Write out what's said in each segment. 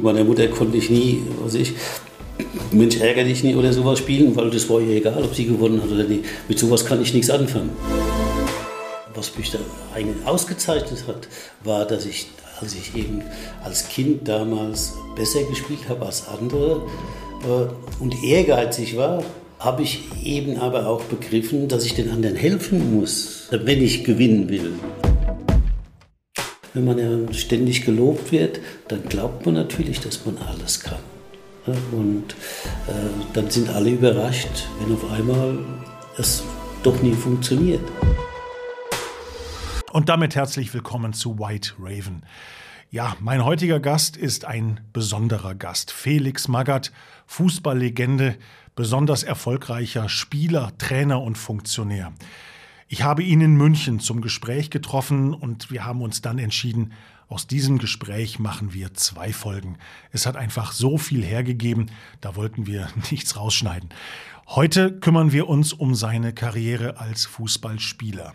Meiner Mutter konnte ich nie, was ich, Mensch ärgere dich nie oder sowas spielen, weil das war ihr egal, ob sie gewonnen hat oder nicht. Mit sowas kann ich nichts anfangen. Was mich da eigentlich ausgezeichnet hat, war, dass ich, als ich eben als Kind damals besser gespielt habe als andere äh, und ehrgeizig war, habe ich eben aber auch begriffen, dass ich den anderen helfen muss, wenn ich gewinnen will. Wenn man ja ständig gelobt wird, dann glaubt man natürlich, dass man alles kann. Und äh, dann sind alle überrascht, wenn auf einmal es doch nie funktioniert. Und damit herzlich willkommen zu White Raven. Ja, mein heutiger Gast ist ein besonderer Gast. Felix Magath, Fußballlegende, besonders erfolgreicher Spieler, Trainer und Funktionär. Ich habe ihn in München zum Gespräch getroffen und wir haben uns dann entschieden, aus diesem Gespräch machen wir zwei Folgen. Es hat einfach so viel hergegeben, da wollten wir nichts rausschneiden. Heute kümmern wir uns um seine Karriere als Fußballspieler.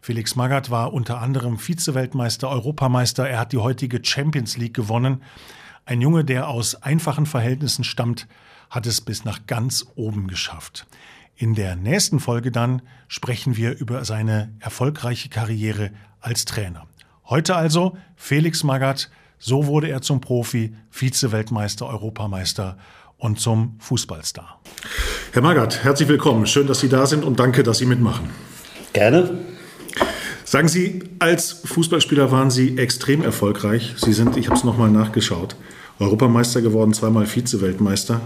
Felix Magath war unter anderem Vize-Weltmeister, Europameister. Er hat die heutige Champions League gewonnen. Ein Junge, der aus einfachen Verhältnissen stammt, hat es bis nach ganz oben geschafft. In der nächsten Folge dann sprechen wir über seine erfolgreiche Karriere als Trainer. Heute also Felix Magath, so wurde er zum Profi, Vize-Weltmeister, Europameister und zum Fußballstar. Herr Magath, herzlich willkommen. Schön, dass Sie da sind und danke, dass Sie mitmachen. Gerne. Sagen Sie, als Fußballspieler waren Sie extrem erfolgreich. Sie sind, ich habe es nochmal nachgeschaut, Europameister geworden, zweimal Vize-Weltmeister.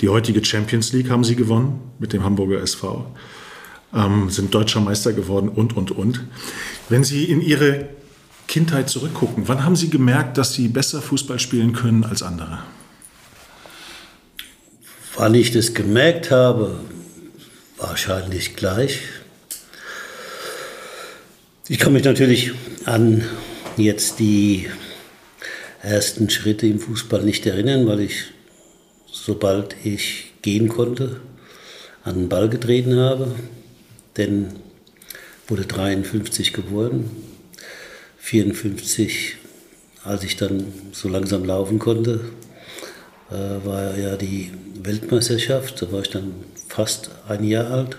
Die heutige Champions League haben sie gewonnen mit dem Hamburger SV, ähm, sind deutscher Meister geworden und, und, und. Wenn Sie in Ihre Kindheit zurückgucken, wann haben Sie gemerkt, dass Sie besser Fußball spielen können als andere? Wann ich das gemerkt habe, wahrscheinlich gleich. Ich kann mich natürlich an jetzt die ersten Schritte im Fußball nicht erinnern, weil ich sobald ich gehen konnte, an den Ball getreten habe. Denn wurde 53 geboren, 54, als ich dann so langsam laufen konnte, äh, war ja die Weltmeisterschaft. Da war ich dann fast ein Jahr alt.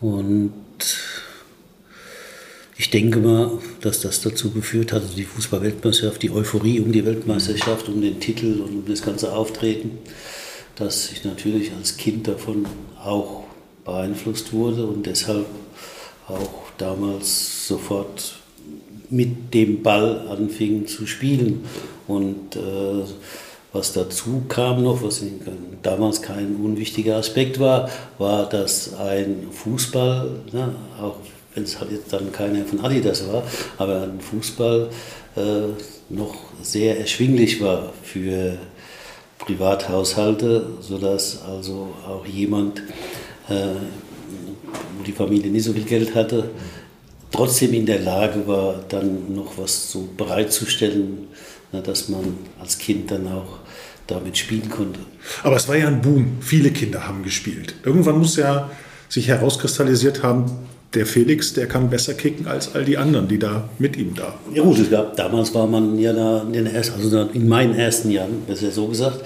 Und ich denke mal, dass das dazu geführt hat, die Fußball-Weltmeisterschaft, die Euphorie um die Weltmeisterschaft, um den Titel und um das ganze Auftreten, dass ich natürlich als Kind davon auch beeinflusst wurde und deshalb auch damals sofort mit dem Ball anfing zu spielen. Und äh, was dazu kam noch, was damals kein unwichtiger Aspekt war, war, dass ein Fußball, ne, auch wenn es halt jetzt dann keiner von Adidas war, aber ein Fußball äh, noch sehr erschwinglich war für Privathaushalte, sodass also auch jemand, äh, wo die Familie nicht so viel Geld hatte, trotzdem in der Lage war, dann noch was so bereitzustellen, na, dass man als Kind dann auch damit spielen konnte. Aber es war ja ein Boom. Viele Kinder haben gespielt. Irgendwann muss ja sich herauskristallisiert haben, der Felix, der kann besser kicken als all die anderen, die da mit ihm da. Ja gut, es gab, damals war man ja da in, den ersten, also in meinen ersten Jahren, besser so gesagt,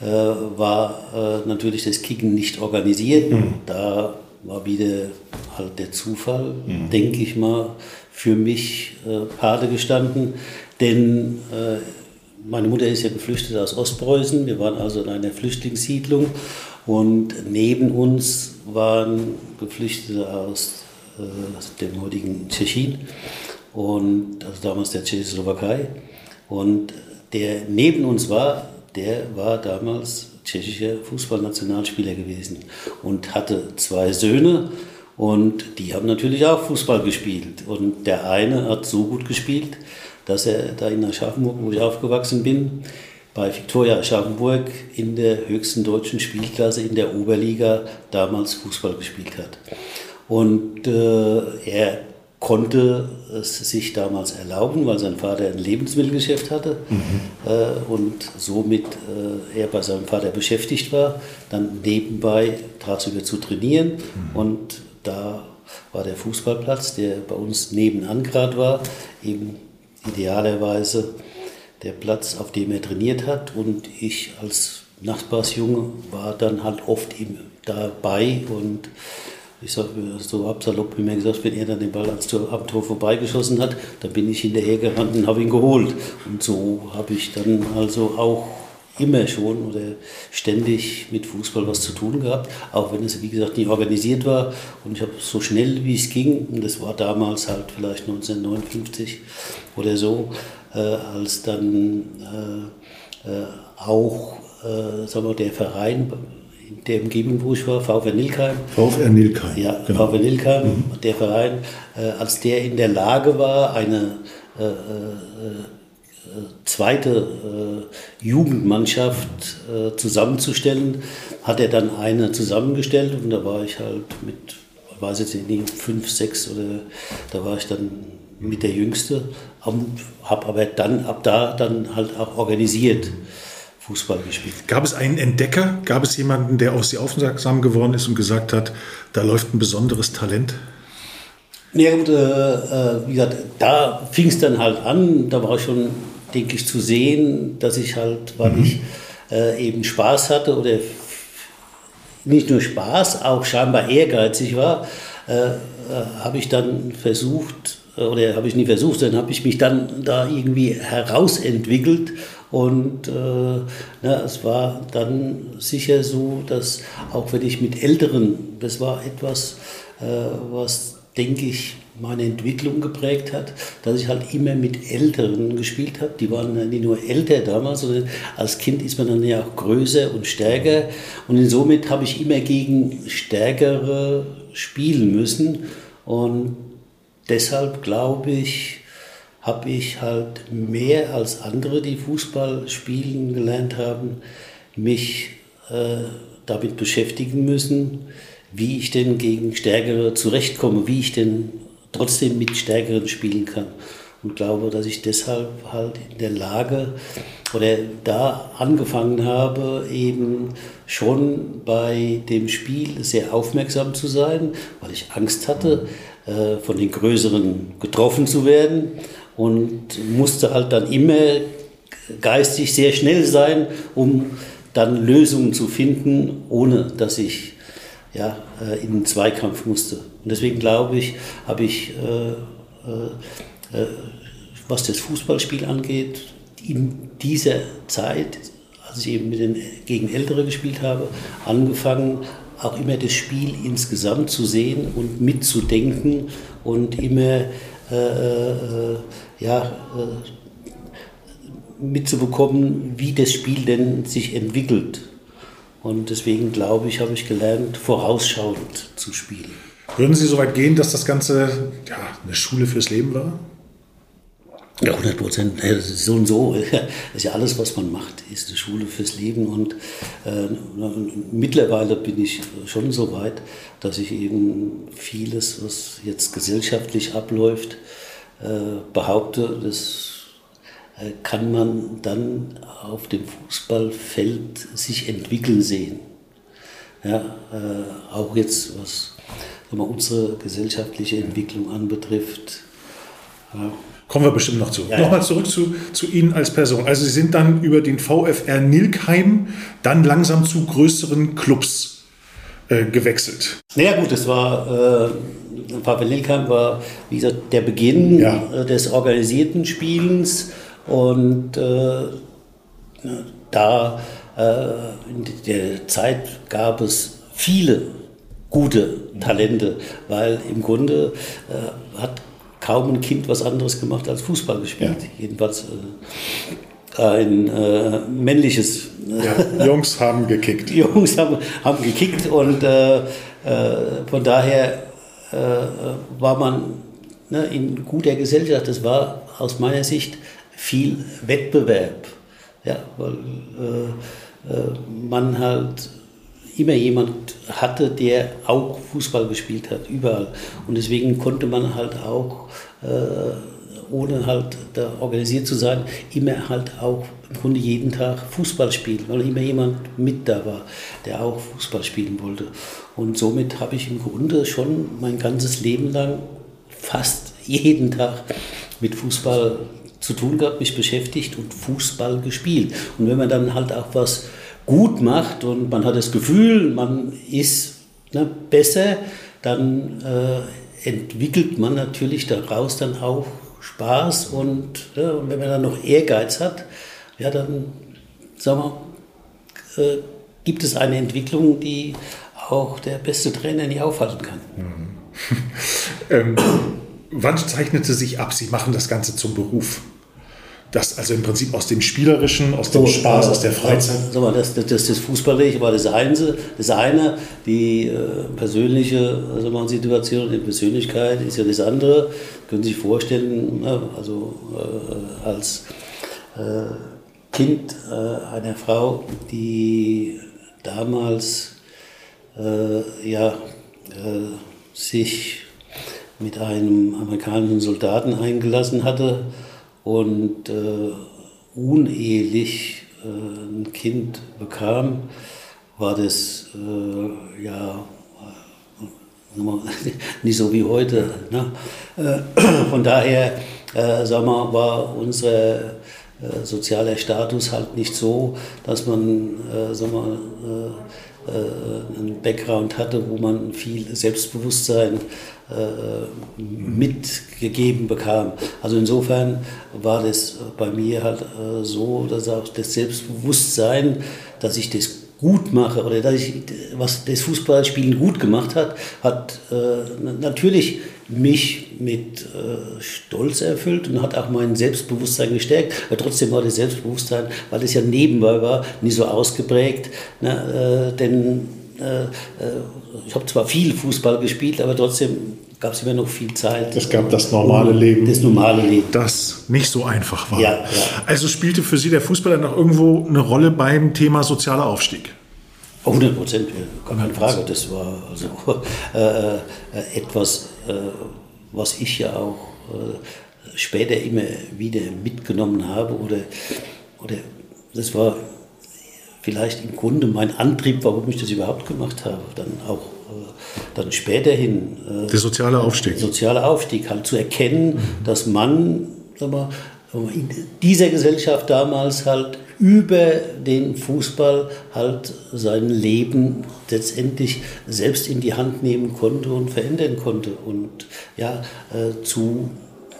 äh, war äh, natürlich das Kicken nicht organisiert. Mhm. Da war wieder halt der Zufall, mhm. denke ich mal, für mich äh, Pate gestanden. Denn äh, meine Mutter ist ja geflüchtet aus Ostpreußen. Wir waren also in einer Flüchtlingssiedlung und neben uns waren Geflüchtete aus äh, dem heutigen Tschechien und also damals der Tschechoslowakei. Und der neben uns war, der war damals tschechischer Fußballnationalspieler gewesen und hatte zwei Söhne und die haben natürlich auch Fußball gespielt. Und der eine hat so gut gespielt, dass er da in Aschaffenburg, wo ich aufgewachsen bin, bei Viktoria Aschaffenburg in der höchsten deutschen Spielklasse in der Oberliga damals Fußball gespielt hat. Und äh, er konnte es sich damals erlauben, weil sein Vater ein Lebensmittelgeschäft hatte mhm. äh, und somit äh, er bei seinem Vater beschäftigt war, dann nebenbei tagsüber zu trainieren. Mhm. Und da war der Fußballplatz, der bei uns nebenan gerade war, eben idealerweise der Platz, auf dem er trainiert hat. Und ich als Nachbarsjunge war dann halt oft ihm dabei und ich sage so absalopp wie mir gesagt, wenn er dann den Ball ans Tor, am Tor vorbeigeschossen hat, dann bin ich hinterher gerannt und habe ihn geholt. Und so habe ich dann also auch immer schon oder ständig mit Fußball was zu tun gehabt, auch wenn es wie gesagt nie organisiert war. Und ich habe so schnell wie es ging, und das war damals halt vielleicht 1959 oder so, äh, als dann äh, äh, auch äh, sagen wir, der Verein in der Umgebung, wo ich war, VfR Nilkheim. VfR Nilkheim. Ja, genau. VfR Nilkheim, mhm. der Verein, äh, als der in der Lage war, eine äh, äh, zweite äh, Jugendmannschaft äh, zusammenzustellen, hat er dann eine zusammengestellt und da war ich halt mit, ich weiß jetzt nicht, fünf, sechs oder da war ich dann mit der Jüngste, habe aber dann ab da dann halt auch organisiert. Fußball gespielt. Gab es einen Entdecker? Gab es jemanden, der auf Sie aufmerksam geworden ist und gesagt hat, da läuft ein besonderes Talent? Ja gut, äh, äh, wie gesagt, da fing es dann halt an. Da war schon, denke ich, zu sehen, dass ich halt, weil mhm. ich äh, eben Spaß hatte oder nicht nur Spaß, auch scheinbar ehrgeizig war, äh, äh, habe ich dann versucht, oder habe ich nie versucht, sondern habe ich mich dann da irgendwie herausentwickelt und äh, na, es war dann sicher so, dass auch wenn ich mit Älteren, das war etwas, äh, was, denke ich, meine Entwicklung geprägt hat, dass ich halt immer mit Älteren gespielt habe. Die waren nicht nur älter damals, sondern als Kind ist man dann ja auch größer und stärker. Und insomit habe ich immer gegen Stärkere spielen müssen. Und deshalb glaube ich, habe ich halt mehr als andere, die Fußball spielen gelernt haben, mich äh, damit beschäftigen müssen, wie ich denn gegen Stärkere zurechtkomme, wie ich denn trotzdem mit Stärkeren spielen kann. Und glaube, dass ich deshalb halt in der Lage oder da angefangen habe, eben schon bei dem Spiel sehr aufmerksam zu sein, weil ich Angst hatte, äh, von den Größeren getroffen zu werden und musste halt dann immer geistig sehr schnell sein, um dann Lösungen zu finden, ohne dass ich ja, äh, in den Zweikampf musste. Und deswegen glaube ich, habe ich, äh, äh, äh, was das Fußballspiel angeht, in dieser Zeit, als ich eben mit den, gegen Ältere gespielt habe, angefangen, auch immer das Spiel insgesamt zu sehen und mitzudenken und immer ja, äh, mitzubekommen, wie das Spiel denn sich entwickelt. Und deswegen glaube ich, habe ich gelernt, vorausschauend zu spielen. Würden Sie so weit gehen, dass das Ganze ja, eine Schule fürs Leben war? Ja, 100 Prozent. So und so. Das ist ja alles, was man macht, ist eine Schule fürs Leben. Und äh, mittlerweile bin ich schon so weit, dass ich eben vieles, was jetzt gesellschaftlich abläuft, äh, behaupte, das äh, kann man dann auf dem Fußballfeld sich entwickeln sehen. Ja, äh, auch jetzt, was mal, unsere gesellschaftliche Entwicklung anbetrifft. Ja. Kommen wir bestimmt noch zu. Ja, Nochmal zurück zu, zu Ihnen als Person. Also Sie sind dann über den VfR Nilkheim dann langsam zu größeren Clubs äh, gewechselt. Naja gut, das war, äh, VfR Nilkheim war, wie gesagt, der Beginn ja. äh, des organisierten Spielens und äh, da äh, in der Zeit gab es viele gute Talente, weil im Grunde hat kaum ein Kind was anderes gemacht als Fußball gespielt. Ja. Jedenfalls äh, ein äh, männliches. Ja, Jungs haben gekickt. Jungs haben, haben gekickt und äh, äh von daher äh, war man ne, in guter Gesellschaft. Das war aus meiner Sicht viel Wettbewerb. Ja, weil äh, man halt immer jemand hatte, der auch Fußball gespielt hat, überall. Und deswegen konnte man halt auch, äh, ohne halt da organisiert zu sein, immer halt auch im Grunde jeden Tag Fußball spielen, weil immer jemand mit da war, der auch Fußball spielen wollte. Und somit habe ich im Grunde schon mein ganzes Leben lang fast jeden Tag mit Fußball zu tun gehabt, mich beschäftigt und Fußball gespielt. Und wenn man dann halt auch was gut macht und man hat das Gefühl, man ist ne, besser, dann äh, entwickelt man natürlich daraus dann auch Spaß und, ja, und wenn man dann noch Ehrgeiz hat, ja, dann sagen wir, äh, gibt es eine Entwicklung, die auch der beste Trainer nicht aufhalten kann. Mhm. ähm, wann zeichnete sich ab, Sie machen das Ganze zum Beruf? Das also im Prinzip aus dem Spielerischen, aus dem so, Spaß, äh, aus der Freizeit. Sag mal, das, das, das Fußballische war das eine, das eine die äh, persönliche also mal, Situation, die Persönlichkeit ist ja das andere. Können Sie sich vorstellen, ja, also äh, als äh, Kind äh, einer Frau, die damals äh, ja, sich mit einem amerikanischen Soldaten eingelassen hatte und äh, unehelich äh, ein Kind bekam, war das äh, ja nicht so wie heute. Ne? Äh, von daher äh, sagen wir, war unser äh, sozialer Status halt nicht so, dass man äh, sagen wir, einen Background hatte, wo man viel Selbstbewusstsein äh, mitgegeben bekam. Also insofern war das bei mir halt äh, so, dass auch das Selbstbewusstsein, dass ich das gut mache oder dass ich, was das Fußballspielen gut gemacht hat, hat äh, natürlich mich mit äh, Stolz erfüllt und hat auch mein Selbstbewusstsein gestärkt. Aber trotzdem war das Selbstbewusstsein, weil es ja nebenbei war, nicht so ausgeprägt. Äh, denn äh, ich habe zwar viel Fußball gespielt, aber trotzdem gab es immer noch viel Zeit. Es gab das normale Leben. Das normale Leben. Das nicht so einfach war. Ja, ja. Also spielte für Sie der Fußball dann auch irgendwo eine Rolle beim Thema sozialer Aufstieg? 100 Prozent, gar keine Frage. Das war also äh, etwas, äh, was ich ja auch äh, später immer wieder mitgenommen habe. Oder, oder das war vielleicht im Grunde mein Antrieb, warum ich das überhaupt gemacht habe. Dann auch äh, dann späterhin. Äh, Der soziale Aufstieg. Soziale Aufstieg, halt zu erkennen, mhm. dass man sag mal, in dieser Gesellschaft damals halt über den Fußball halt sein Leben letztendlich selbst in die Hand nehmen konnte und verändern konnte und ja, äh, zu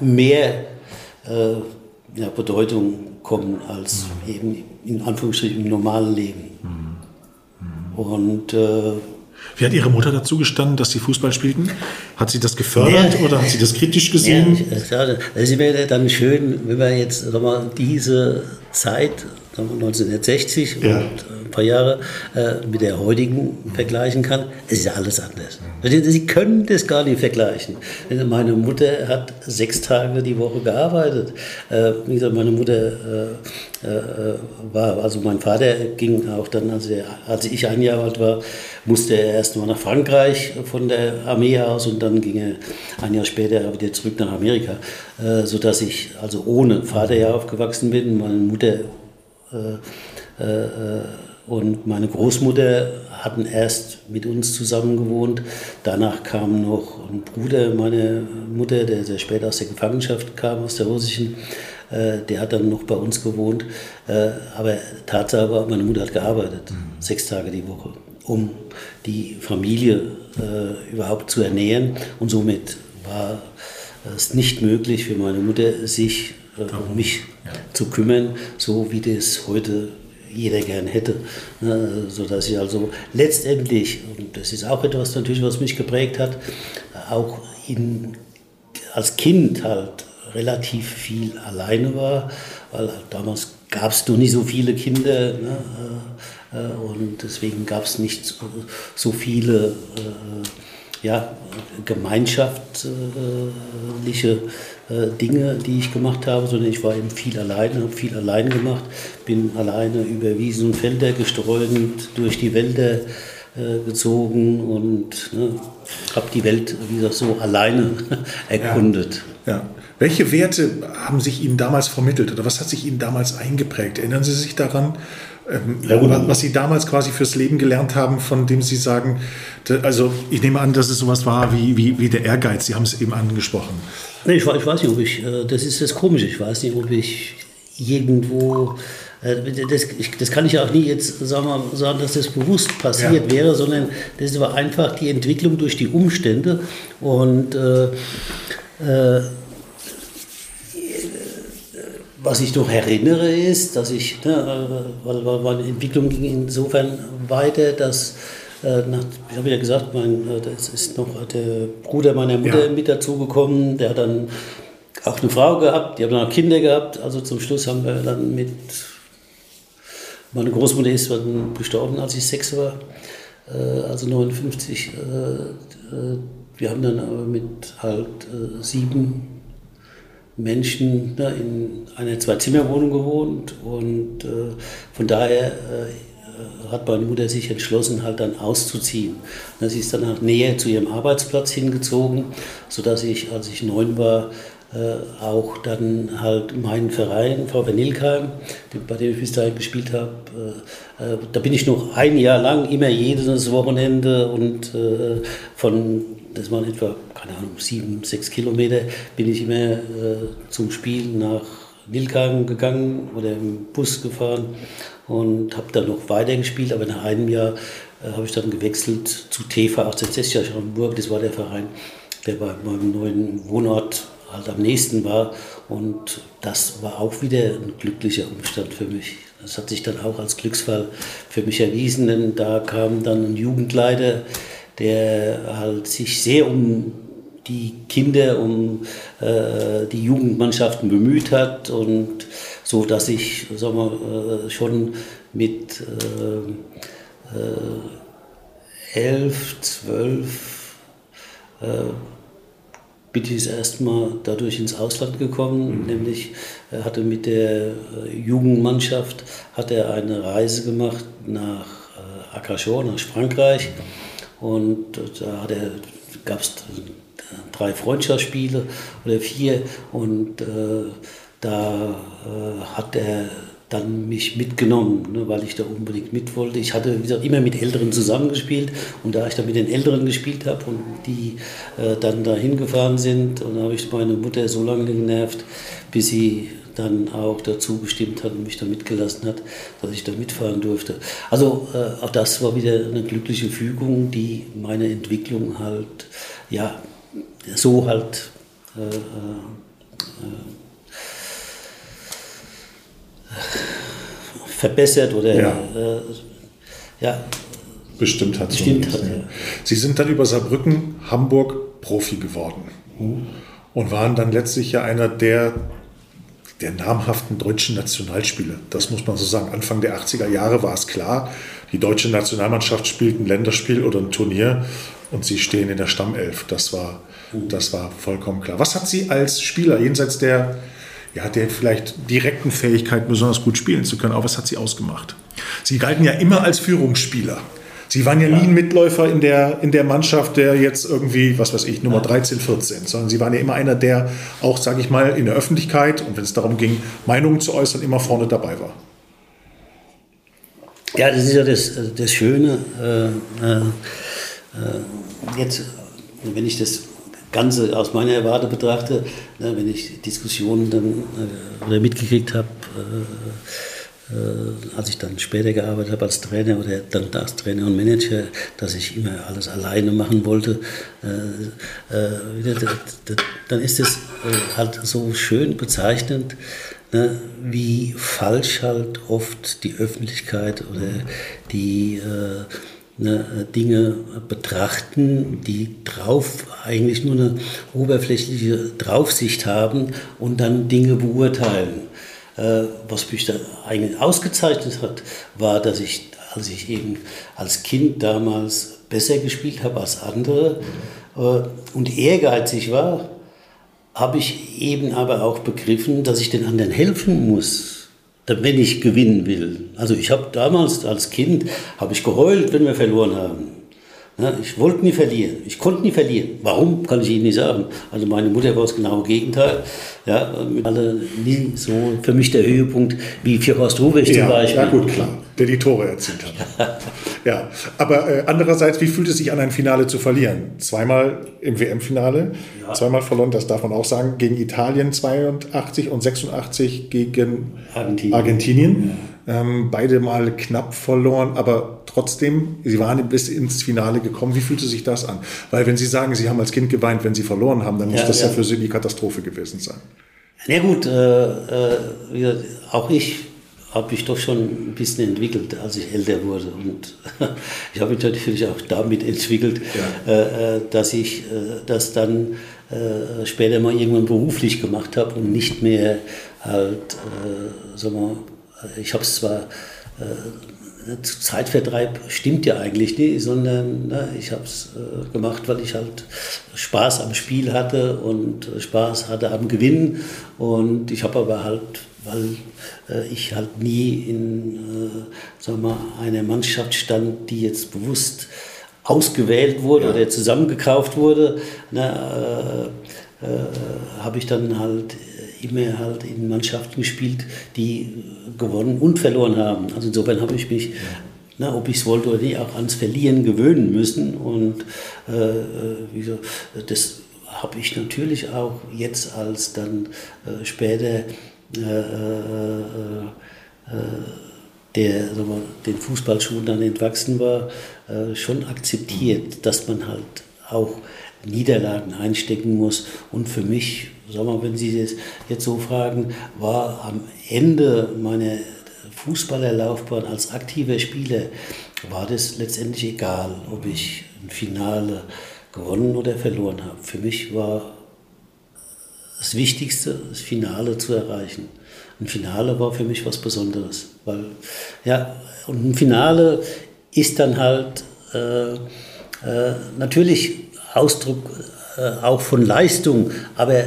mehr äh, ja, Bedeutung kommen als mhm. eben in Anführungsstrichen im normalen Leben. Mhm. Und äh, wie hat Ihre Mutter dazu gestanden, dass Sie Fußball spielten? Hat sie das gefördert ja, oder hat sie das kritisch gesehen? Ja, es wäre dann schön, wenn wir jetzt mal diese Zeit 1960 ja. und ein paar Jahre äh, mit der heutigen vergleichen kann, es ist ja alles anders. Sie können das gar nicht vergleichen. Meine Mutter hat sechs Tage die Woche gearbeitet. Äh, wie gesagt, meine Mutter äh, äh, war, also mein Vater ging auch dann, als, er, als ich ein Jahr alt war, musste er erst mal nach Frankreich von der Armee aus und dann ging er ein Jahr später wieder zurück nach Amerika, äh, sodass ich also ohne Vater ja aufgewachsen bin. Meine Mutter äh, äh, und meine Großmutter hatten erst mit uns zusammen gewohnt. Danach kam noch ein Bruder meiner Mutter, der sehr spät aus der Gefangenschaft kam, aus der russischen. Äh, der hat dann noch bei uns gewohnt. Aber Tatsache war, meine Mutter hat gearbeitet, mhm. sechs Tage die Woche, um die Familie überhaupt zu ernähren. Und somit war es nicht möglich für meine Mutter, sich um mich ja. zu kümmern, so wie das heute jeder gern hätte. Ne, sodass ich also letztendlich, und das ist auch etwas natürlich, was mich geprägt hat, auch in, als Kind halt relativ viel alleine war, weil damals gab es doch nicht so viele Kinder ne, äh, und deswegen gab es nicht so, so viele äh, ja, gemeinschaftliche äh, Dinge, die ich gemacht habe, sondern ich war eben viel alleine, habe viel allein gemacht, bin alleine über Wiesen und Felder gestreunt, durch die Wälder äh, gezogen und ne, habe die Welt, wie gesagt, so alleine erkundet. Ja. ja. Welche Werte haben sich Ihnen damals vermittelt oder was hat sich Ihnen damals eingeprägt? Erinnern Sie sich daran, ähm, ja, was Sie damals quasi fürs Leben gelernt haben, von dem Sie sagen, also ich nehme an, dass es sowas war wie, wie, wie der Ehrgeiz, Sie haben es eben angesprochen. Nee, ich, ich weiß nicht, ob ich, äh, das ist das Komische, ich weiß nicht, ob ich irgendwo äh, das, das, kann ich auch nie jetzt sagen, sagen dass das bewusst passiert ja. wäre, sondern das war einfach die Entwicklung durch die Umstände. Und äh, äh, was ich noch erinnere ist, dass ich, ne, weil, weil meine Entwicklung ging insofern weiter, dass äh, nach, ich habe ja gesagt, mein, äh, das ist noch der Bruder meiner Mutter ja. mit dazugekommen, der hat dann auch eine Frau gehabt, die haben dann auch Kinder gehabt. Also zum Schluss haben wir dann mit, meine Großmutter ist dann gestorben, als ich sechs war, äh, also 59. wir haben dann mit halt sieben Menschen ne, in einer Zwei-Zimmer-Wohnung gewohnt und äh, von daher äh, hat meine Mutter sich entschlossen, halt dann auszuziehen. sie ist dann halt näher zu ihrem Arbeitsplatz hingezogen, sodass ich, als ich neun war, äh, auch dann halt meinen Verein, VW Nilkheim, bei dem ich bis dahin gespielt habe, äh, äh, da bin ich noch ein Jahr lang immer jedes Wochenende und äh, von das waren etwa, keine Ahnung, sieben, sechs Kilometer, bin ich immer äh, zum Spiel nach Nilkhagen gegangen oder im Bus gefahren und habe dann noch weiter gespielt, aber nach einem Jahr äh, habe ich dann gewechselt zu TV 1860 Hamburg, das war der Verein, der bei meinem neuen Wohnort halt am nächsten war und das war auch wieder ein glücklicher Umstand für mich. Das hat sich dann auch als Glücksfall für mich erwiesen, denn da kam dann ein Jugendleiter, der halt sich sehr um die Kinder, um äh, die Jugendmannschaften bemüht hat und so, dass ich sagen wir, äh, schon mit äh, äh, elf, zwölf äh, bin ich erstmal dadurch ins Ausland gekommen, mhm. nämlich er hatte mit der äh, Jugendmannschaft hat er eine Reise gemacht nach äh, Akashor, nach Frankreich. Mhm und da gab es drei Freundschaftsspiele oder vier. Und äh, da äh, hat er dann mich mitgenommen, ne, weil ich da unbedingt mit wollte. Ich hatte, wie gesagt, immer mit Älteren zusammengespielt und da ich dann mit den Älteren gespielt habe und die äh, dann da hingefahren sind, und habe ich meine Mutter so lange genervt, bis sie dann auch dazu bestimmt hat und mich da mitgelassen hat, dass ich da mitfahren durfte. Also äh, auch das war wieder eine glückliche Fügung, die meine Entwicklung halt, ja, so halt äh, äh, verbessert oder ja. Äh, ja bestimmt hat. Bestimmt hat ja. Sie sind dann über Saarbrücken, Hamburg Profi geworden. Mhm. Und waren dann letztlich ja einer der der namhaften deutschen Nationalspieler. Das muss man so sagen. Anfang der 80er Jahre war es klar, die deutsche Nationalmannschaft spielt ein Länderspiel oder ein Turnier und sie stehen in der Stammelf. Das war, das war vollkommen klar. Was hat sie als Spieler, jenseits der, ja, der vielleicht direkten Fähigkeit, besonders gut spielen zu können, auch was hat sie ausgemacht? Sie galten ja immer als Führungsspieler. Sie waren ja, ja, nie ein Mitläufer in der, in der Mannschaft, der jetzt irgendwie, was weiß ich, Nummer 13, 14, sondern Sie waren ja immer einer, der auch, sage ich mal, in der Öffentlichkeit und wenn es darum ging, Meinungen zu äußern, immer vorne dabei war. Ja, das ist ja das, das Schöne. Äh, äh, jetzt, wenn ich das Ganze aus meiner Warte betrachte, ne, wenn ich Diskussionen dann äh, oder mitgekriegt habe, äh, äh, als ich dann später gearbeitet habe als Trainer oder dann als Trainer und Manager, dass ich immer alles alleine machen wollte, äh, äh, dann ist es halt so schön bezeichnend, ne, wie falsch halt oft die Öffentlichkeit oder die ne, Dinge betrachten, die drauf eigentlich nur eine oberflächliche Draufsicht haben und dann Dinge beurteilen. Äh, was mich da eigentlich ausgezeichnet hat, war, dass ich, als ich eben als Kind damals besser gespielt habe als andere äh, und ehrgeizig war, habe ich eben aber auch begriffen, dass ich den anderen helfen muss, wenn ich gewinnen will. Also ich habe damals als Kind habe ich geheult, wenn wir verloren haben. Ja, ich wollte nie verlieren. Ich konnte nie verlieren. Warum, kann ich Ihnen nicht sagen. Also meine Mutter war das genaue Gegenteil. Ja, alle nie so für mich der Höhepunkt wie für Horst Rubesch ja, zum Beispiel. Ja gut, klar, der die Tore erzielt hat. ja, aber äh, andererseits, wie fühlt es sich an, ein Finale zu verlieren? Zweimal im WM-Finale, ja. zweimal verloren, das darf man auch sagen, gegen Italien 82 und 86 gegen Argentinien. Argentinien. Ja. Ähm, beide mal knapp verloren, aber trotzdem, sie waren bis ins Finale gekommen. Wie fühlte sich das an? Weil wenn Sie sagen, Sie haben als Kind geweint, wenn Sie verloren haben, dann muss ja, das ja. ja. für Sie die Katastrophe gewesen sein. Na gut, äh, äh, auch ich habe mich doch schon ein bisschen entwickelt, als ich älter wurde. Und ich habe mich natürlich auch damit entwickelt, ja. Äh, äh, dass ich äh, das dann später mal irgendwann beruflich gemacht habe und nicht mehr halt, äh, sagen wir, ich habe es zwar Zeitvertreib stimmt ja eigentlich nicht, sondern ne, ich habe es äh, gemacht, weil ich halt Spaß am Spiel hatte und Spaß hatte am Gewinnen. Und ich habe aber halt, weil äh, ich halt nie in äh, wir, einer Mannschaft stand, die jetzt bewusst ausgewählt wurde ja. oder zusammengekauft wurde, äh, äh, habe ich dann halt immer halt in Mannschaften gespielt, die gewonnen und verloren haben. Also insofern habe ich mich, na, ob ich es wollte oder nicht, auch ans Verlieren gewöhnen müssen. Und äh, äh wieso, das habe ich natürlich auch jetzt als dann äh, später äh, äh, äh der wir, den Fußballschulen dann entwachsen war, schon akzeptiert, dass man halt auch Niederlagen einstecken muss. Und für mich, sagen wir, wenn Sie das jetzt so fragen, war am Ende meiner Fußballerlaufbahn als aktiver Spieler, war das letztendlich egal, ob ich ein Finale gewonnen oder verloren habe. Für mich war das Wichtigste, das Finale zu erreichen. Ein Finale war für mich was Besonderes, weil ja und ein Finale ist dann halt äh, äh, natürlich Ausdruck äh, auch von Leistung, aber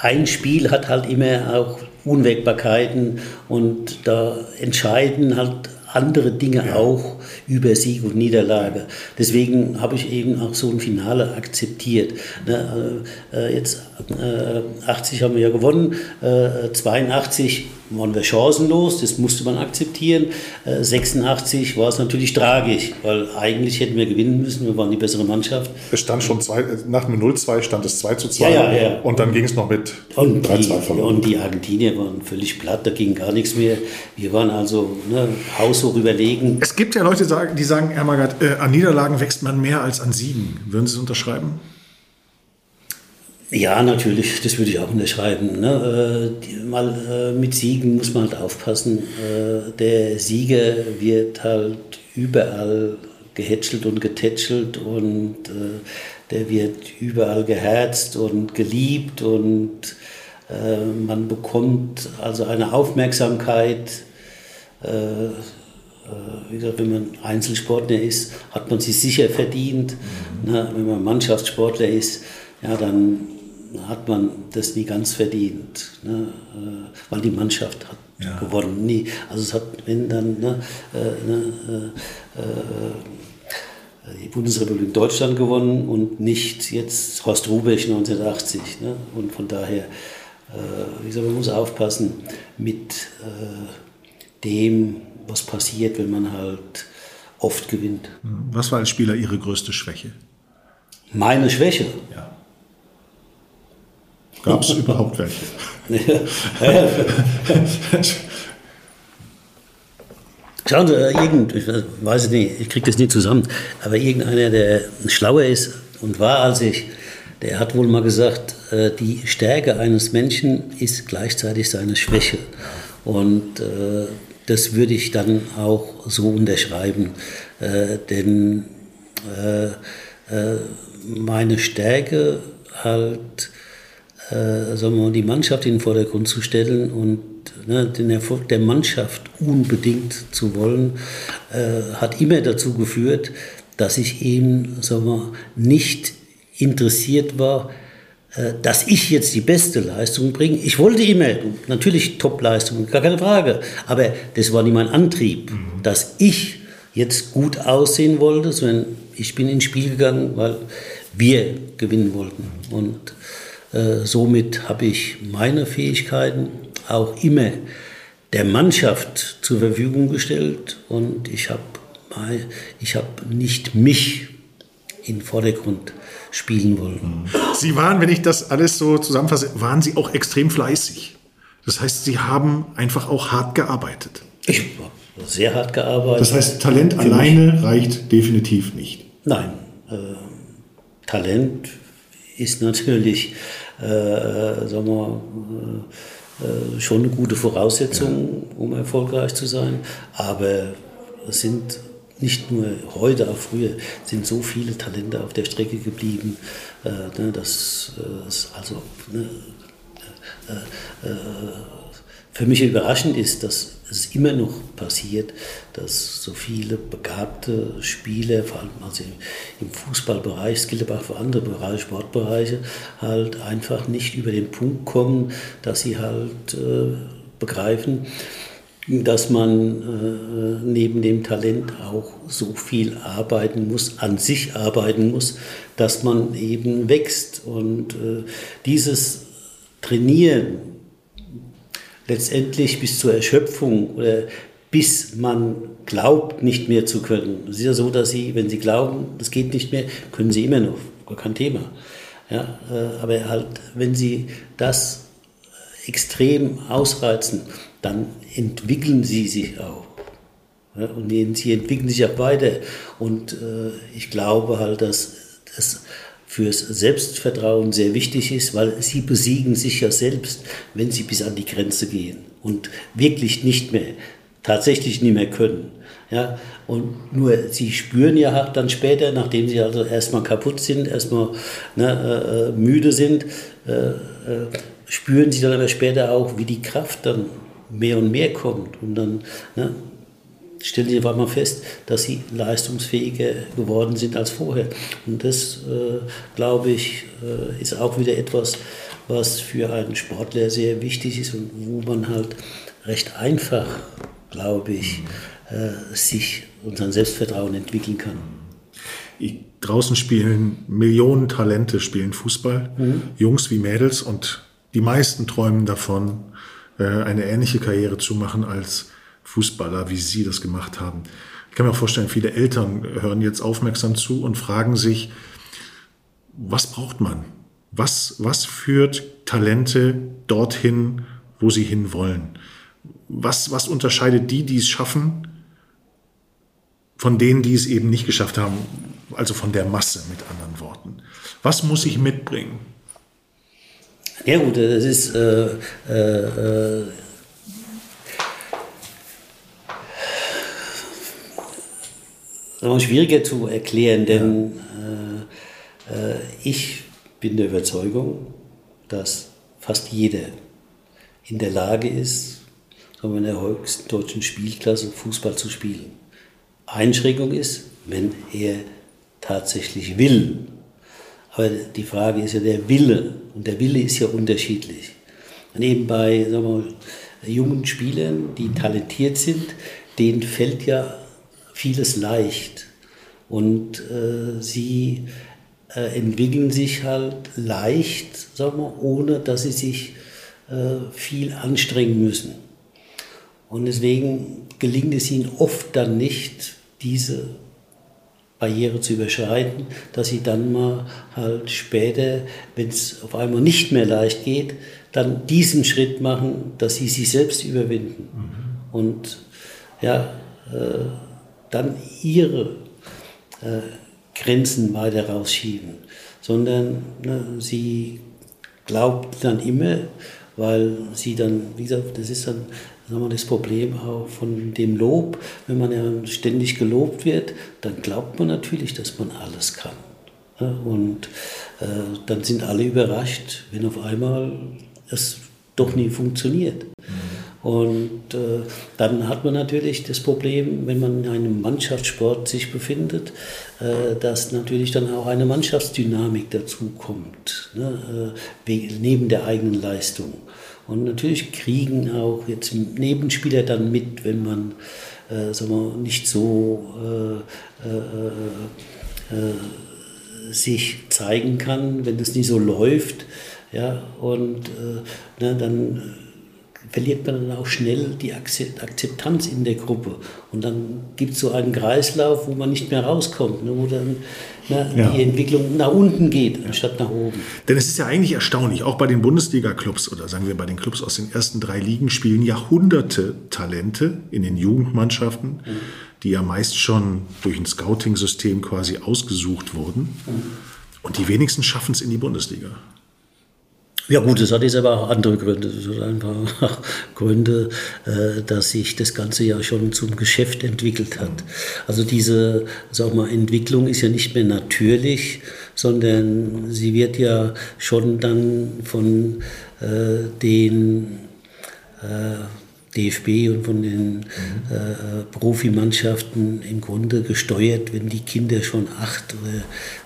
ein Spiel hat halt immer auch Unwägbarkeiten und da entscheiden halt andere Dinge ja. auch über Sieg und Niederlage. Deswegen habe ich eben auch so ein Finale akzeptiert. Ne, äh, jetzt äh, 80 haben wir ja gewonnen, äh, 82 waren wir chancenlos, das musste man akzeptieren. 86 äh, war es natürlich tragisch, weil eigentlich hätten wir gewinnen müssen, wir waren die bessere Mannschaft. Es stand schon zwei, nach dem 0-2 stand es 2 zu 2 ja, ja, ja. und dann ging es noch mit 3-2 verloren. Und die Argentinier waren völlig platt, da ging gar nichts mehr. Wir waren also ne, haushoch überlegen. Es gibt ja Leute, die sagen, Herr Magath, äh, an Niederlagen wächst man mehr als an Siegen. Würden Sie es unterschreiben? Ja, natürlich, das würde ich auch unterschreiben. Ne? Äh, die, mal äh, mit Siegen muss man halt aufpassen. Äh, der Sieger wird halt überall gehätschelt und getätschelt und äh, der wird überall geherzt und geliebt und äh, man bekommt also eine Aufmerksamkeit. Äh, wie gesagt, wenn man Einzelsportler ist, hat man sie sicher verdient. Mhm. Ne? Wenn man Mannschaftssportler ist, ja, dann hat man das nie ganz verdient, ne? Äh, weil die Mannschaft hat ja. gewonnen. Nie. Also es hat, wenn dann ne, äh, ne, äh, äh, die Bundesrepublik Deutschland gewonnen und nicht jetzt Horst Rubesch 1980. Ne? Und von daher, äh, wie gesagt, man muss aufpassen mit dem, was passiert, wenn man halt oft gewinnt. Was war als Spieler Ihre größte Schwäche? Meine Schwäche? Ja. Gab es überhaupt welche? Schauen Sie, äh, irgend, ich weiß nicht, ich kriege das nicht zusammen, aber irgendeiner, der schlauer ist und war als ich, der hat wohl mal gesagt, äh, die Stärke eines Menschen ist gleichzeitig seine Schwäche. Und äh, das würde ich dann auch so unterschreiben. denn meine Stärke halt äh, sagen wir, die Mannschaft in den Vordergrund zu stellen und ne, den Erfolg der Mannschaft unbedingt zu wollen, äh, hat immer dazu geführt, dass ich eben sagen wir, nicht interessiert war, äh, dass ich jetzt die beste Leistung bringe. Ich wollte immer, natürlich Top-Leistung, gar keine Frage, aber das war nicht mein Antrieb, mhm. dass ich jetzt gut aussehen wollte, sondern ich bin ins Spiel gegangen, weil wir gewinnen wollten. Und äh, somit habe ich meine Fähigkeiten auch immer der Mannschaft zur Verfügung gestellt und ich habe ich hab nicht mich in den Vordergrund spielen wollen. Sie waren, wenn ich das alles so zusammenfasse, waren Sie auch extrem fleißig. Das heißt, Sie haben einfach auch hart gearbeitet. Ich habe sehr hart gearbeitet. Das heißt, Talent alleine mich. reicht definitiv nicht. Nein, äh, Talent ist natürlich, äh, sagen wir, äh, schon eine gute Voraussetzung, ja. um erfolgreich zu sein. Aber es sind nicht nur heute, auch früher sind so viele Talente auf der Strecke geblieben, äh, ne, dass es also ne, äh, äh, für mich überraschend ist, dass es immer noch passiert, dass so viele begabte Spieler, vor allem also im Fußballbereich, es aber auch für andere Bereiche, Sportbereiche, halt einfach nicht über den Punkt kommen, dass sie halt äh, begreifen, dass man äh, neben dem Talent auch so viel arbeiten muss, an sich arbeiten muss, dass man eben wächst. Und äh, dieses Trainieren letztendlich bis zur Erschöpfung oder bis man glaubt, nicht mehr zu können. Es ist ja so, dass Sie, wenn Sie glauben, das geht nicht mehr, können Sie immer noch, gar kein Thema. Ja, äh, aber halt, wenn Sie das extrem ausreizen, dann entwickeln Sie sich auch. Und Sie entwickeln sich auch weiter. Und äh, ich glaube halt, dass das fürs Selbstvertrauen sehr wichtig ist, weil sie besiegen sich ja selbst, wenn sie bis an die Grenze gehen und wirklich nicht mehr, tatsächlich nicht mehr können. Ja, und nur sie spüren ja dann später, nachdem sie also erstmal kaputt sind, erstmal ne, äh, äh, müde sind, äh, äh, spüren sie dann aber später auch, wie die Kraft dann mehr und mehr kommt. Und dann ne, stellen sie einfach mal fest, dass sie leistungsfähiger geworden sind als vorher. Und das, äh, glaube ich, äh, ist auch wieder etwas, was für einen Sportler sehr wichtig ist und wo man halt recht einfach, glaube ich, äh, sich unseren Selbstvertrauen entwickeln kann. Ich, draußen spielen Millionen Talente spielen Fußball, mhm. Jungs wie Mädels, und die meisten träumen davon, eine ähnliche Karriere zu machen als Fußballer, wie Sie das gemacht haben. Ich kann mir vorstellen, viele Eltern hören jetzt aufmerksam zu und fragen sich, was braucht man? Was, was führt Talente dorthin, wo sie hinwollen? Was, was unterscheidet die, die es schaffen, von denen, die es eben nicht geschafft haben? Also von der Masse mit anderen Worten. Was muss ich mitbringen? Ja gut, das ist äh, äh, äh schwieriger zu erklären, denn ja. äh, äh, ich bin der Überzeugung, dass fast jeder in der Lage ist, in der höchsten deutschen Spielklasse Fußball zu spielen. Einschränkung ist, wenn er tatsächlich will. Aber die Frage ist ja der Wille. Und der Wille ist ja unterschiedlich. Und eben bei wir, jungen Spielern, die talentiert sind, denen fällt ja vieles leicht. Und äh, sie äh, entwickeln sich halt leicht, sagen wir, ohne dass sie sich äh, viel anstrengen müssen. Und deswegen gelingt es ihnen oft dann nicht, diese Barriere zu überschreiten, dass sie dann mal halt später, wenn es auf einmal nicht mehr leicht geht, dann diesen Schritt machen, dass sie sich selbst überwinden. Mhm. Und ja, äh, dann ihre äh, Grenzen weiter rausschieben, sondern ne, sie glaubt dann immer, weil sie dann, wie gesagt, das ist dann sagen wir, das Problem auch von dem Lob. Wenn man ja ständig gelobt wird, dann glaubt man natürlich, dass man alles kann. Und äh, dann sind alle überrascht, wenn auf einmal es doch nie funktioniert. Und äh, dann hat man natürlich das Problem, wenn man in einem Mannschaftssport sich befindet, äh, dass natürlich dann auch eine Mannschaftsdynamik dazu kommt, ne, neben der eigenen Leistung. Und natürlich kriegen auch jetzt Nebenspieler dann mit, wenn man äh, sagen wir, nicht so äh, äh, äh, sich zeigen kann, wenn es nicht so läuft. Ja, und äh, ne, dann verliert man dann auch schnell die Akzeptanz in der Gruppe. Und dann gibt es so einen Kreislauf, wo man nicht mehr rauskommt, ne, wo dann ne, ja. die Entwicklung nach unten geht, anstatt nach oben. Denn es ist ja eigentlich erstaunlich, auch bei den Bundesliga-Clubs oder sagen wir bei den Clubs aus den ersten drei Ligen spielen Jahrhunderte Talente in den Jugendmannschaften, mhm. die ja meist schon durch ein Scouting-System quasi ausgesucht wurden. Mhm. Und die wenigsten schaffen es in die Bundesliga. Ja gut, das hat jetzt aber auch andere Gründe. Das hat einfach Gründe, äh, dass sich das Ganze ja schon zum Geschäft entwickelt hat. Also diese sag mal, Entwicklung ist ja nicht mehr natürlich, sondern sie wird ja schon dann von äh, den äh, DFB und von den mhm. äh, Profimannschaften im Grunde gesteuert, wenn die Kinder schon acht oder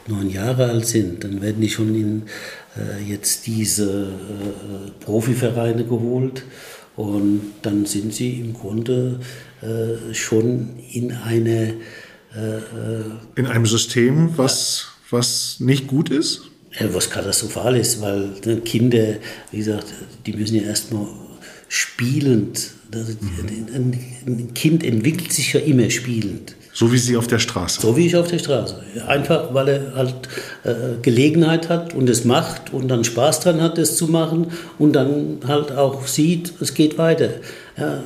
neun Jahre alt sind, dann werden die schon in jetzt diese äh, Profivereine geholt und dann sind sie im Grunde äh, schon in eine äh, äh, in einem System, was, was nicht gut ist? was katastrophal ist, weil ne, Kinder, wie gesagt, die müssen ja erstmal spielend. Mhm. Ein Kind entwickelt sich ja immer spielend. So wie Sie auf der Straße. So wie ich auf der Straße. Einfach, weil er halt äh, Gelegenheit hat und es macht und dann Spaß dran hat, es zu machen und dann halt auch sieht, es geht weiter. Ja,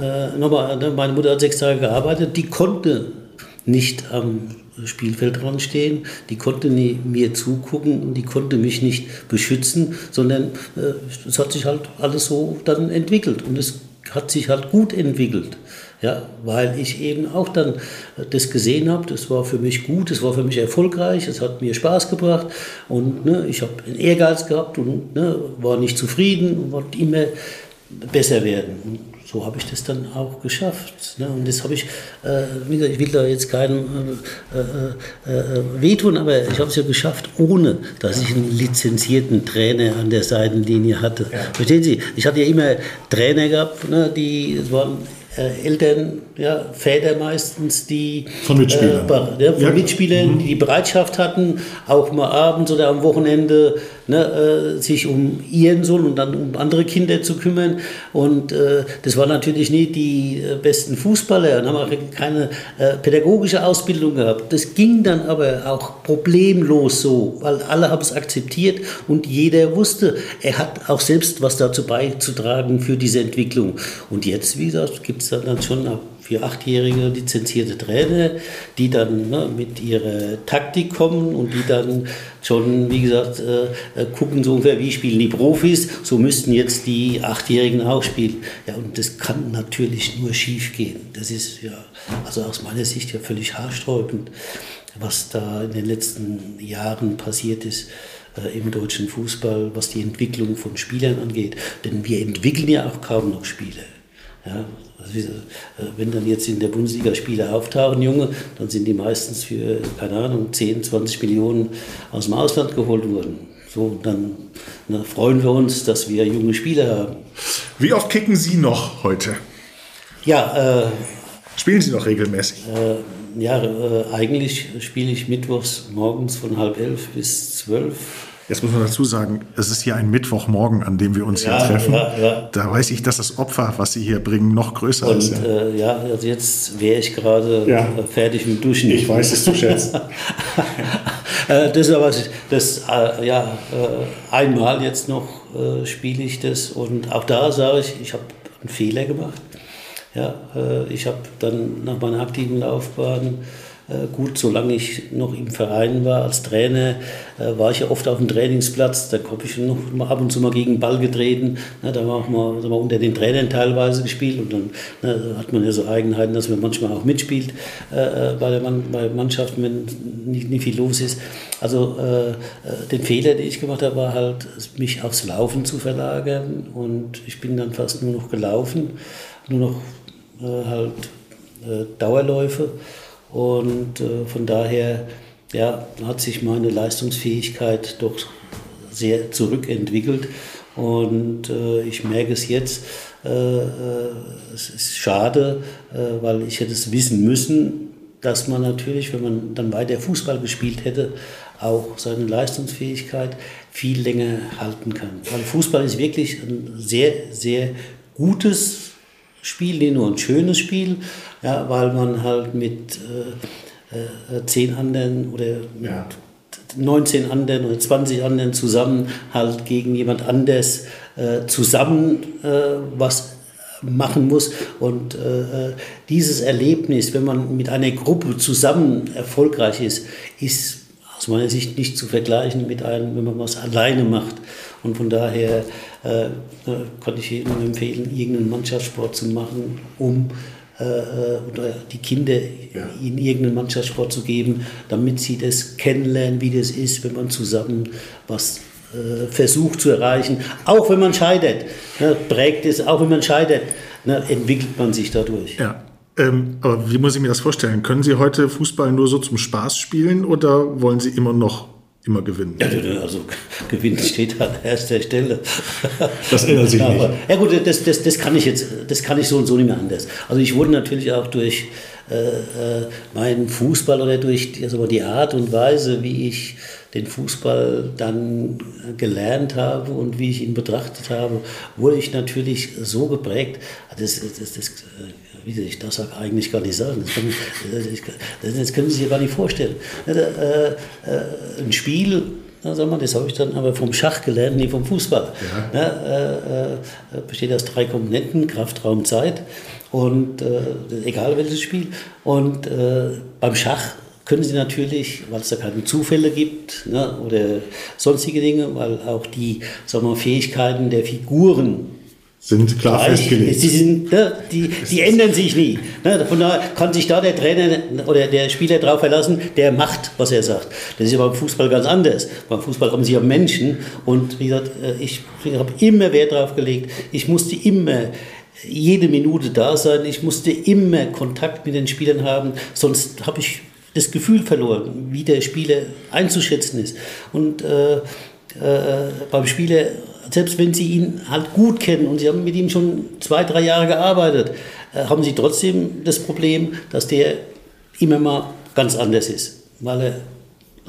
äh, nochmal, ne, meine Mutter hat sechs Tage gearbeitet, die konnte nicht am Spielfeld dran stehen, die konnte nie, mir zugucken und die konnte mich nicht beschützen, sondern äh, es hat sich halt alles so dann entwickelt und es hat sich halt gut entwickelt. Ja, weil ich eben auch dann das gesehen habe, das war für mich gut, das war für mich erfolgreich, es hat mir Spaß gebracht und ne, ich habe einen Ehrgeiz gehabt und ne, war nicht zufrieden und wollte immer besser werden. Und so habe ich das dann auch geschafft. Ne? Und das habe ich, äh, ich will da jetzt keinem äh, äh, äh wehtun, aber ich habe es ja geschafft, ohne dass ich einen lizenzierten Trainer an der Seitenlinie hatte. Ja. Verstehen Sie? Ich hatte ja immer Trainer gehabt, ne, die es waren äh, Eltern, ja, Väter meistens, die von Mitspielern, äh, ja, von. Mitspielern mhm. die die Bereitschaft hatten, auch mal abends oder am Wochenende ne, äh, sich um ihren Sohn und dann um andere Kinder zu kümmern. Und äh, das waren natürlich nicht die äh, besten Fußballer und haben auch keine äh, pädagogische Ausbildung gehabt. Das ging dann aber auch problemlos so, weil alle haben es akzeptiert und jeder wusste, er hat auch selbst was dazu beizutragen für diese Entwicklung. Und jetzt, wie gesagt, gibt es dann schon für achtjährige lizenzierte Trainer, die dann ne, mit ihrer Taktik kommen und die dann schon, wie gesagt, äh, äh, gucken so ungefähr, wie spielen die Profis, so müssten jetzt die Achtjährigen auch spielen. Ja, und das kann natürlich nur schief gehen. Das ist ja, also aus meiner Sicht ja völlig haarsträubend, was da in den letzten Jahren passiert ist äh, im deutschen Fußball, was die Entwicklung von Spielern angeht. Denn wir entwickeln ja auch kaum noch Spiele. Ja, also äh, wenn dann jetzt in der Bundesliga Spiele auftauchen, Junge, dann sind die meistens für, keine Ahnung, 10, 20 Millionen aus dem Ausland geholt worden. So, dann na, freuen wir uns, dass wir junge Spieler haben. Wie oft kicken Sie noch heute? Ja, äh, Spielen Sie noch regelmäßig? Äh, ja, äh, eigentlich spiele ich mittwochs morgens von halb elf bis zwölf Jetzt muss man dazu sagen, es ist hier ein Mittwochmorgen, an dem wir uns ja, hier treffen. Ja, ja. Da weiß ich, dass das Opfer, was Sie hier bringen, noch größer Und, ist. Und äh, ja, also jetzt wäre ich gerade ja. fertig mit Duschen. Ich weiß es zu schätzen. Äh, das ist aber das, äh, ja, äh, einmal jetzt noch äh, spiele ich das und auch da sage ich, ich habe einen Fehler gemacht. Ja, äh, ich habe dann nach meiner aktiven Laufbahn gut, solange ich noch im Verein war als Trainer, äh, war ich ja oft auf dem Trainingsplatz. Da habe ich noch ab und zu mal gegen den Ball getreten. Da war auch mal, mal unter den Trainern teilweise gespielt. Und dann na, hat man ja so Eigenheiten, dass man manchmal auch mitspielt äh, bei der Mann, bei Mannschaften, wenn nicht, nicht viel los ist. Also äh, den Fehler, den ich gemacht habe, war halt, mich aufs Laufen zu verlagern. Und ich bin dann fast nur noch gelaufen, nur noch äh, halt äh, Dauerläufe. Und äh, von daher ja, hat sich meine Leistungsfähigkeit doch sehr zurückentwickelt. Und äh, ich merke es jetzt, äh, äh, es ist schade, äh, weil ich hätte es wissen müssen, dass man natürlich, wenn man dann weiter Fußball gespielt hätte, auch seine Leistungsfähigkeit viel länger halten kann. Weil Fußball ist wirklich ein sehr, sehr gutes Spiel, nur ein schönes Spiel, ja, weil man halt mit äh, äh, zehn anderen oder ja. 19 anderen oder 20 anderen zusammen halt gegen jemand anders äh, zusammen äh, was machen muss. Und äh, dieses Erlebnis, wenn man mit einer Gruppe zusammen erfolgreich ist, ist aus meiner Sicht nicht zu vergleichen mit einem, wenn man was alleine macht. Und von daher äh, äh kann ich jedem empfehlen, irgendeinen Mannschaftssport zu machen, um äh, oder die Kinder ja. in irgendeinen Mannschaftssport zu geben, damit sie das kennenlernen, wie das ist, wenn man zusammen was äh, versucht zu erreichen. Auch wenn man scheitert, ne, prägt es, auch wenn man scheitert, ne, entwickelt man sich dadurch. Ja. Ähm, aber wie muss ich mir das vorstellen? Können Sie heute Fußball nur so zum Spaß spielen oder wollen Sie immer noch immer gewinnen? Ja, also Gewinnen steht an erster Stelle. Das ändert sich nicht. Ja gut, das, das, das kann ich jetzt, das kann ich so und so nicht mehr anders. Also ich wurde natürlich auch durch äh, äh meinen Fußball oder durch also die Art und Weise, wie ich den Fußball dann gelernt habe und wie ich ihn betrachtet habe, wurde ich natürlich so geprägt. Das, das, das, wie ich das sage, eigentlich gar nicht sagen. Das, kann, das, können Sie sich gar nicht vorstellen. Äh, äh, ein Spiel, das habe ich dann aber vom Schach gelernt, nicht vom Fußball. Ja. Ja, äh, besteht aus drei Komponenten, Kraft, Raum, Zeit. Und äh, egal welches Spiel. Und äh, beim Schach können Sie natürlich, weil es da keine Zufälle gibt ne, oder sonstige Dinge, weil auch die sagen wir, Fähigkeiten der Figuren sind klar Gleich, festgelegt. Die, sind, ne, die, die ändern sich nie. Ne, von daher kann sich da der Trainer oder der Spieler darauf verlassen, der macht, was er sagt. Das ist ja beim Fußball ganz anders. Beim Fußball haben sie ja Menschen und wie gesagt, äh, ich, ich habe immer Wert darauf gelegt. Ich musste immer jede Minute da sein. Ich musste immer Kontakt mit den Spielern haben, sonst habe ich das Gefühl verloren, wie der Spieler einzuschätzen ist. Und äh, äh, beim Spieler selbst wenn Sie ihn halt gut kennen und Sie haben mit ihm schon zwei, drei Jahre gearbeitet, äh, haben Sie trotzdem das Problem, dass der immer mal ganz anders ist, weil er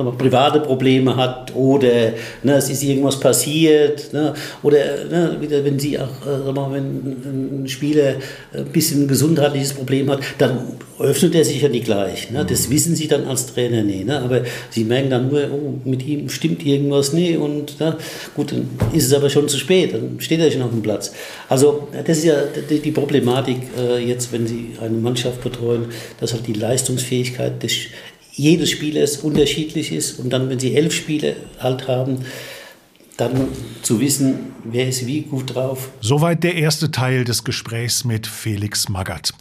mal, private Probleme hat oder ne, es ist irgendwas passiert ne, oder ne, wieder, wenn sie auch, äh, mal, wenn ein Spieler ein bisschen ein gesundheitliches Problem hat, dann öffnet er sich ja nicht gleich. Ne? Das mhm. wissen sie dann als Trainer nicht. Ne? Aber sie merken dann nur, oh, mit ihm stimmt irgendwas nicht und ne, gut, dann ist es aber schon zu spät, dann steht er schon auf dem Platz. Also das ist ja die Problematik äh, jetzt, wenn Sie eine Mannschaft betreuen, dass halt die Leistungsfähigkeit des jedes Spielers unterschiedlich ist und dann, wenn sie elf Spiele halt haben, dann zu wissen, wer ist wie gut drauf. Soweit der erste Teil des Gesprächs mit Felix Magath.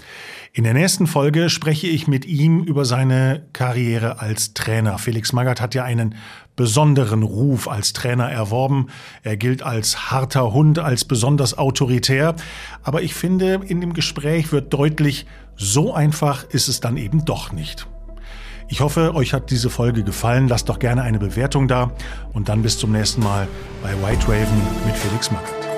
In der nächsten Folge spreche ich mit ihm über seine Karriere als Trainer. Felix Magath hat ja einen besonderen Ruf als Trainer erworben. Er gilt als harter Hund, als besonders autoritär. Aber ich finde, in dem Gespräch wird deutlich, so einfach ist es dann eben doch nicht. Ich hoffe, euch hat diese Folge gefallen. Lasst doch gerne eine Bewertung da und dann bis zum nächsten Mal bei White Raven mit Felix Magath.